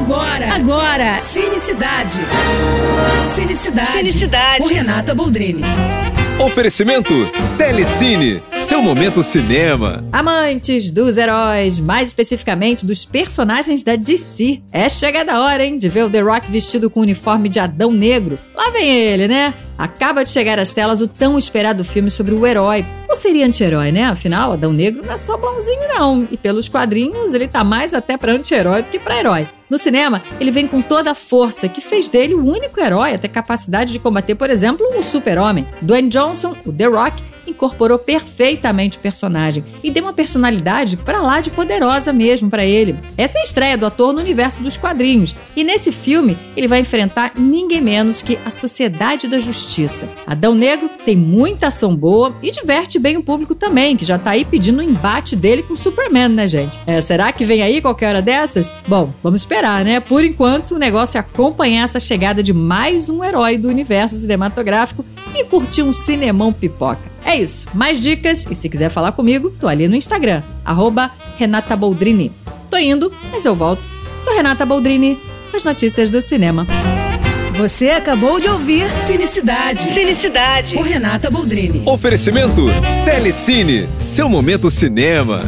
Agora, agora, Cinecidade. Cinecidade. Cinecidade. Com Renata Boldrini. Oferecimento Telecine, seu momento cinema. Amantes dos heróis, mais especificamente dos personagens da DC. É chegada a hora, hein, de ver o The Rock vestido com o uniforme de Adão Negro. Lá vem ele, né? Acaba de chegar às telas o tão esperado filme sobre o herói. Ou seria anti-herói, né? Afinal, Adão Negro não é só bonzinho, não. E pelos quadrinhos, ele tá mais até pra anti-herói do que pra herói. No cinema, ele vem com toda a força que fez dele o único herói a ter capacidade de combater, por exemplo, o Super-Homem. Dwayne Johnson, o The Rock, incorporou perfeitamente o personagem e deu uma personalidade para lá de poderosa mesmo para ele. Essa é a estreia do ator no universo dos quadrinhos. E nesse filme, ele vai enfrentar ninguém menos que a Sociedade da Justiça. Adão Negro tem muita ação boa e diverte bem o público também, que já tá aí pedindo o um embate dele com o Superman, né, gente? É, será que vem aí qualquer hora dessas? Bom, vamos esperar, né? Por enquanto, o negócio é acompanhar essa chegada de mais um herói do universo cinematográfico e curtir um cinemão pipoca. É isso. Mais dicas e se quiser falar comigo, tô ali no Instagram, arroba Renata Boldrini. Tô indo, mas eu volto. Sou Renata Boldrini, as notícias do cinema. Você acabou de ouvir Cinicidade. Cinicidade. Com Renata Boldrini. Oferecimento Telecine, seu momento cinema.